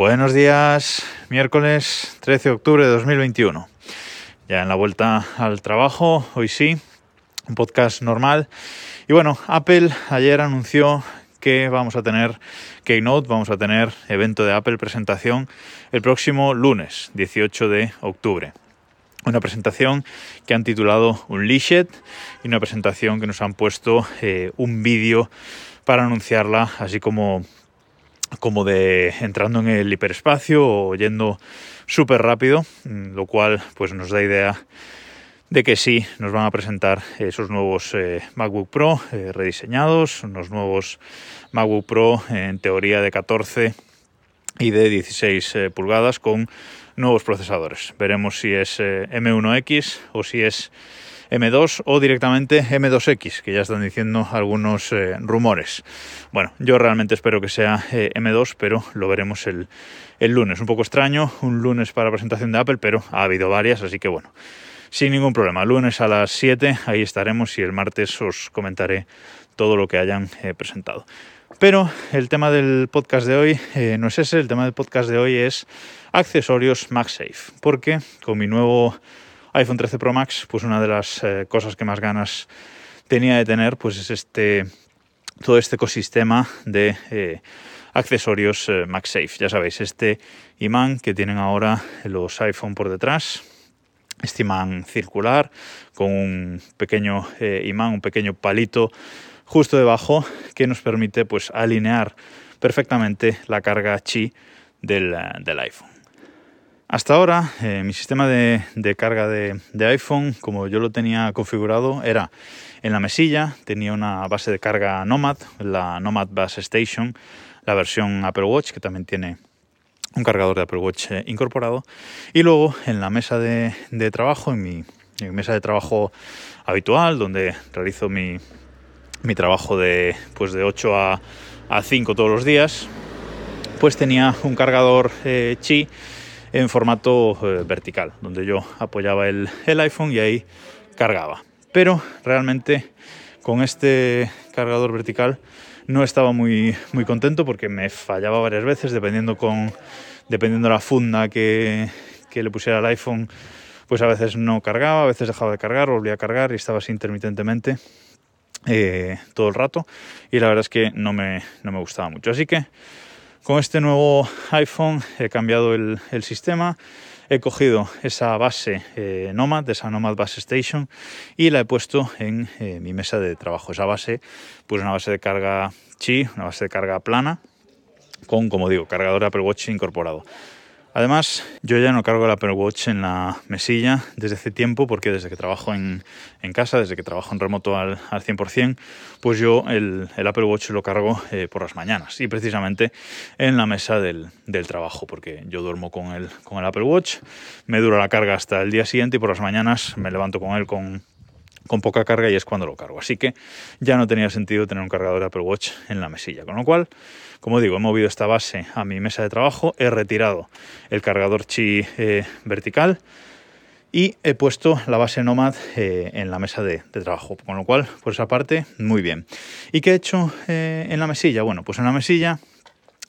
Buenos días, miércoles 13 de octubre de 2021. Ya en la vuelta al trabajo, hoy sí, un podcast normal. Y bueno, Apple ayer anunció que vamos a tener Keynote, vamos a tener evento de Apple presentación el próximo lunes, 18 de octubre. Una presentación que han titulado Unleashed y una presentación que nos han puesto eh, un vídeo para anunciarla, así como como de entrando en el hiperespacio o yendo súper rápido, mm, lo cual pues nos da idea de que sí nos van a presentar esos nuevos eh, MacBook Pro eh, rediseñados, unos nuevos MacBook Pro en teoría de 14 y de 16 eh, pulgadas con nuevos procesadores. Veremos si es M1X o si es M2 o directamente M2X, que ya están diciendo algunos eh, rumores. Bueno, yo realmente espero que sea eh, M2, pero lo veremos el, el lunes. Un poco extraño, un lunes para presentación de Apple, pero ha habido varias, así que bueno sin ningún problema. Lunes a las 7 ahí estaremos y el martes os comentaré todo lo que hayan eh, presentado. Pero el tema del podcast de hoy no es ese, el tema del podcast de hoy es accesorios MagSafe, porque con mi nuevo iPhone 13 Pro Max, pues una de las eh, cosas que más ganas tenía de tener, pues es este todo este ecosistema de eh, accesorios eh, MagSafe. Ya sabéis, este imán que tienen ahora los iPhone por detrás, este imán circular con un pequeño imán, un pequeño palito justo debajo que nos permite pues alinear perfectamente la carga chi del iPhone. Hasta ahora, eh, mi sistema de, carga de, iPhone, como yo lo tenía configurado, era en la mesilla, tenía una base de carga Nomad, la Nomad Bus Station, la versión Apple Watch, que también tiene un cargador de Apple Watch eh, incorporado, y luego en la mesa de, trabajo, en mi, mesa de trabajo habitual, donde realizo mi, trabajo de, pues de 8 a, 5 todos los días, pues tenía un cargador eh, Qi en formato eh, vertical, donde yo apoyaba el, iPhone y ahí cargaba. Pero realmente con este cargador vertical no estaba muy, muy contento porque me fallaba varias veces dependiendo, con, dependiendo de la funda que, le pusiera al iPhone pues a veces no cargaba, a veces dejaba de cargar, volvía a cargar y estaba así intermitentemente eh, todo el rato y la verdad es que no me, no me gustaba mucho. Así que con este nuevo iPhone he cambiado el, sistema, he cogido esa base eh, Nomad, esa Nomad Base Station, y la he puesto en eh, mi mesa de trabajo. Esa base, pues una base de carga Qi, una base de carga plana, con, como digo, cargador Apple Watch incorporado. Además, yo ya no cargo el Apple Watch en la mesilla desde hace tiempo, porque desde que trabajo en, casa, desde que trabajo en remoto al, al 100%, pues yo el, Apple Watch lo cargo eh, por las mañanas y precisamente en la mesa del, trabajo, porque yo duermo con el, con el Apple Watch, me dura la carga hasta el día siguiente y por las mañanas me levanto con él con, con poca carga y es cuando lo cargo. Así que ya no tenía sentido tener un cargador de Apple Watch en la mesilla. Con lo cual, como digo, he movido esta base a mi mesa de trabajo, he retirado el cargador Qi eh, vertical y he puesto la base Nomad eh, en la mesa de, trabajo. Con lo cual, por esa parte, muy bien. ¿Y qué he hecho eh, en la mesilla? Bueno, pues en la mesilla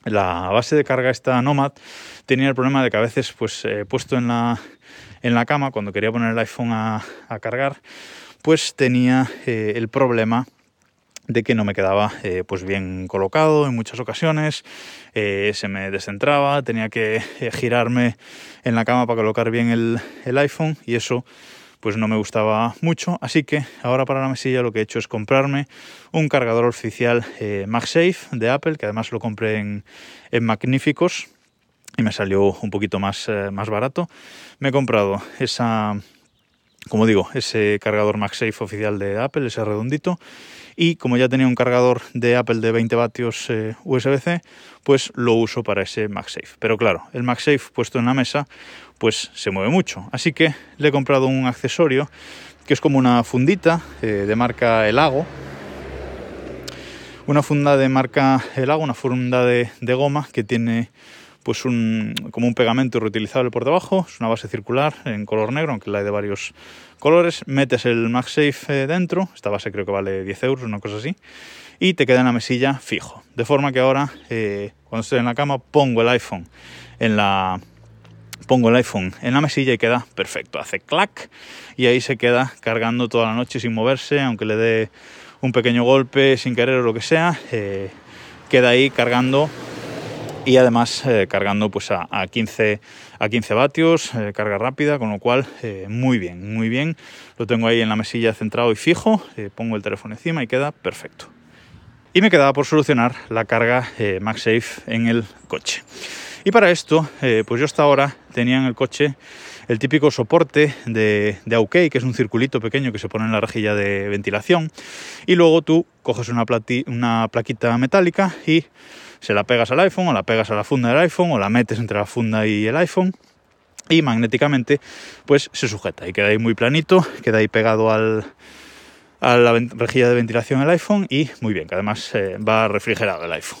la base de carga esta Nomad tenía el problema de que a veces pues puesto en la, en la cama cuando quería poner el iPhone a cargar pues tenía eh, el problema de que no me quedaba eh, pues bien colocado en muchas ocasiones, eh, se me descentraba, tenía que girarme en la cama para colocar bien el, el, iPhone y eso pues no me gustaba mucho, así que ahora para la mesilla lo que he hecho es comprarme un cargador oficial MagSafe de Apple, que además lo compré en, en Magníficos y me salió un poquito más, más barato. Me he comprado esa como digo, ese cargador MagSafe oficial de Apple, ese redondito. Y como ya tenía un cargador de Apple de 20 vatios eh, USB-C, pues lo uso para ese MagSafe. Pero claro, el MagSafe puesto en la mesa, pues se mueve mucho. Así que le he comprado un accesorio que es como una fundita eh, de marca Elago. Una funda de marca Elago, una funda de, de goma que tiene pues un, como un pegamento reutilizable por debajo, es una base circular en color negro, aunque la hay de varios colores, metes el MagSafe dentro, esta base creo que vale 10 euros, una cosa así, y te queda en la mesilla fijo. De forma que ahora, cuando estoy en la cama, pongo el iPhone en la, pongo el iPhone en la mesilla y queda perfecto. Hace clac y ahí se queda cargando toda la noche sin moverse, aunque le dé un pequeño golpe sin querer o lo que sea, eh, queda ahí cargando y además eh, cargando pues a, 15, a 15 vatios, eh, carga rápida, con lo cual muy bien, muy bien. Lo tengo ahí en la mesilla centrado y fijo, pongo el teléfono encima y queda perfecto. Y me quedaba por solucionar la carga MagSafe en el coche. Y para esto, eh, pues yo hasta ahora tenía en el coche el típico soporte de, de OK, que es un circulito pequeño que se pone en la rejilla de ventilación, y luego tú coges una, una plaquita metálica y se la pegas al iPhone o la pegas a la funda del iPhone o la metes entre la funda y el iPhone y magnéticamente pues se sujeta y queda ahí muy planito, queda ahí pegado al, a la rejilla de ventilación del iPhone y muy bien, que además eh, va refrigerado el iPhone.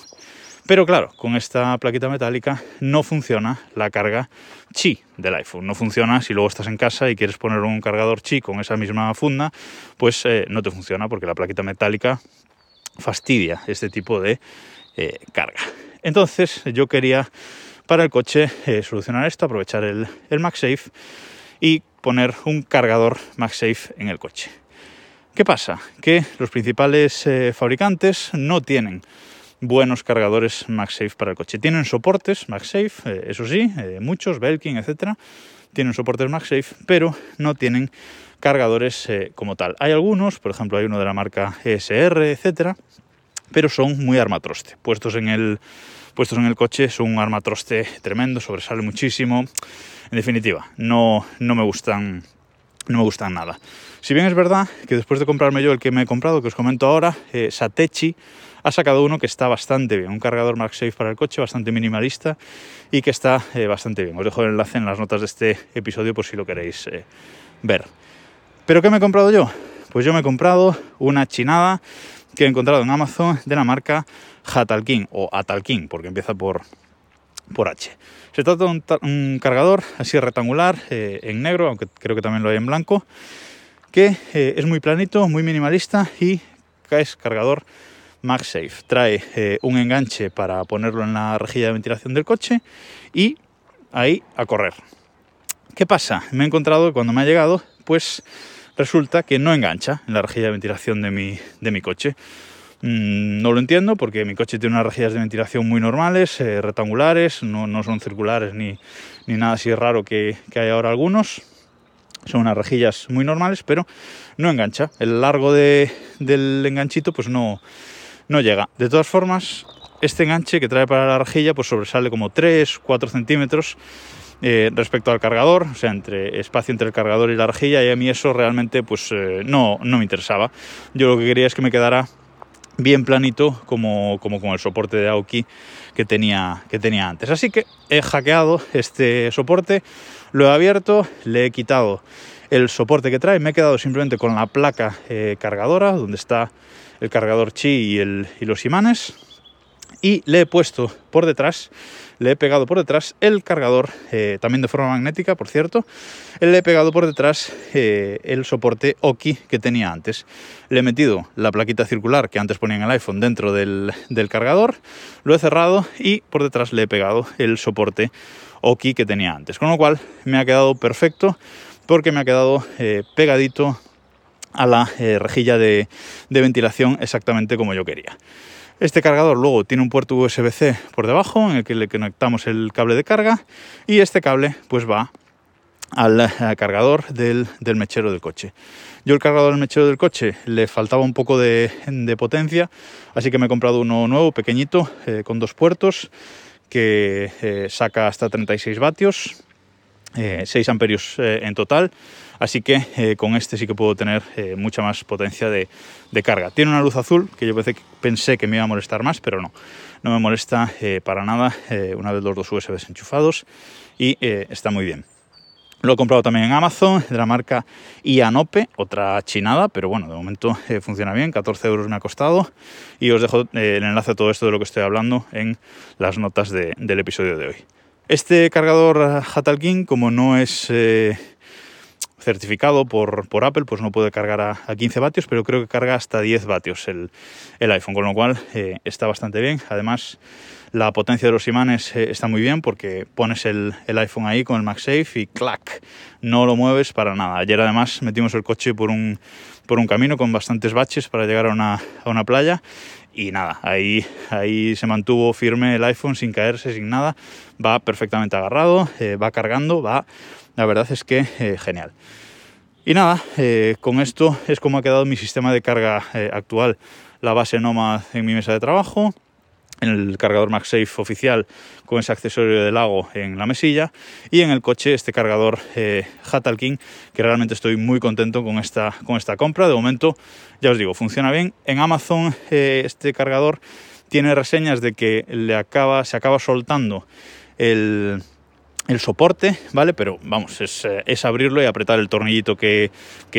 Pero claro, con esta plaquita metálica no funciona la carga chi del iPhone. No funciona si luego estás en casa y quieres poner un cargador chi con esa misma funda, pues eh, no te funciona porque la plaquita metálica fastidia este tipo de eh, carga. Entonces yo quería para el coche eh, solucionar esto, aprovechar el, el MagSafe y poner un cargador MagSafe en el coche. ¿Qué pasa? Que los principales fabricantes no tienen buenos cargadores MagSafe para el coche. Tienen soportes MagSafe, eh, eso sí, eh, muchos, Belkin, etcétera, tienen soportes MagSafe, pero no tienen cargadores eh, como tal. Hay algunos, por ejemplo, hay uno de la marca ESR, etcétera, pero son muy armatroste. Puestos en el puestos en el coche son un armatroste tremendo, sobresale muchísimo. En definitiva, no, no me gustan no me gustan nada. Si bien es verdad que después de comprarme yo el que me he comprado, que os comento ahora, Satechi ha sacado uno que está bastante bien, un cargador MagSafe para el coche bastante minimalista y que está eh, bastante bien. Os dejo el enlace en las notas de este episodio por si lo queréis eh, ver. ¿Pero qué me he comprado yo? Pues yo me he comprado una chinada que he encontrado en Amazon de la marca Hatalkin o Atalkin, porque empieza por, por H. Se trata de un, cargador así rectangular eh, en negro, aunque creo que también lo hay en blanco, que es muy planito, muy minimalista y es cargador MagSafe. Trae eh, un enganche para ponerlo en la rejilla de ventilación del coche y ahí a correr. ¿Qué pasa? Me he encontrado cuando me ha llegado, pues resulta que no engancha en la rejilla de ventilación de mi, de mi coche. Mm, no lo entiendo porque mi coche tiene unas rejillas de ventilación muy normales, eh, rectangulares, no, son circulares ni, nada así raro que, que hay ahora algunos. Son unas rejillas muy normales, pero no engancha. El largo del enganchito pues no, no llega. De todas formas, este enganche que trae para la rejilla pues sobresale como 3, 4 centímetros eh, respecto al cargador, o sea, entre espacio entre el cargador y la rejilla, y a mí eso realmente pues eh, no, no me interesaba. Yo lo que quería es que me quedara bien planito como, como con el soporte de Aoki que tenía, que tenía antes. Así que he hackeado este soporte, lo he abierto, le he quitado el soporte que trae, me he quedado simplemente con la placa eh, cargadora, donde está el cargador chi y, los imanes. Y le he puesto por detrás, le he pegado por detrás el cargador, eh, también de forma magnética, por cierto. Le he pegado por detrás eh, el soporte Oki que tenía antes. Le he metido la plaquita circular que antes ponía en el iPhone dentro del, cargador, lo he cerrado y por detrás le he pegado el soporte Oki que tenía antes. Con lo cual me ha quedado perfecto porque me ha quedado eh, pegadito a la rejilla de, ventilación exactamente como yo quería. Este cargador luego tiene un puerto USB-C por debajo en el que le conectamos el cable de carga y este cable pues va al, eh, cargador del, mechero del coche. Yo el cargador del mechero del coche le faltaba un poco de, potencia, así que me he comprado uno nuevo, pequeñito, eh, con dos puertos, que saca hasta 36 vatios, 6 amperios en total Así que eh, con este sí que puedo tener eh, mucha más potencia de, carga. Tiene una luz azul que yo pensé que me iba a molestar más, pero no. No me molesta eh, para nada una vez los dos USBs enchufados y está muy bien. Lo he comprado también en Amazon, de la marca Ianope, otra chinada, pero bueno, de momento funciona bien, 14 euros me ha costado. Y os dejo el enlace a todo esto de lo que estoy hablando en las notas del episodio de hoy. Este cargador Hatal King, como no es certificado por, por, Apple, pues no puede cargar a, 15 vatios, pero creo que carga hasta 10 vatios el, el iPhone, con lo cual está bastante bien. Además, la potencia de los imanes eh, está muy bien porque pones el, iPhone ahí con el MagSafe y clac, no lo mueves para nada. Ayer además metimos el coche por un, por un camino con bastantes baches para llegar a una, a una playa y nada, ahí, ahí se mantuvo firme el iPhone sin caerse, sin nada, va perfectamente agarrado, eh, va cargando, va, la verdad es que eh, genial. Y nada, con esto es como ha quedado mi sistema de carga actual, la base Nomad en mi mesa de trabajo, el cargador MagSafe oficial con ese accesorio de lago en la mesilla y en el coche este cargador eh, Hatal King que realmente estoy muy contento con esta, con esta compra. De momento ya os digo funciona bien. En Amazon eh, este cargador tiene reseñas de que le acaba, se acaba soltando el, el soporte, ¿vale? Pero vamos, eh, es, abrirlo y apretar el tornillito que,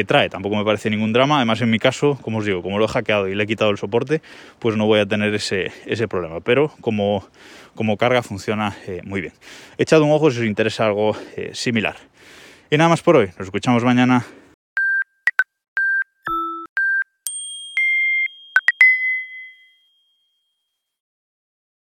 trae. Tampoco me parece ningún drama. Además, en mi caso, como os digo, como lo he hackeado y le he quitado el soporte, pues no voy a tener ese, ese problema. Pero como, como carga funciona eh, muy bien. Echad un ojo si os interesa algo eh, similar. Y nada más por hoy. Nos escuchamos mañana.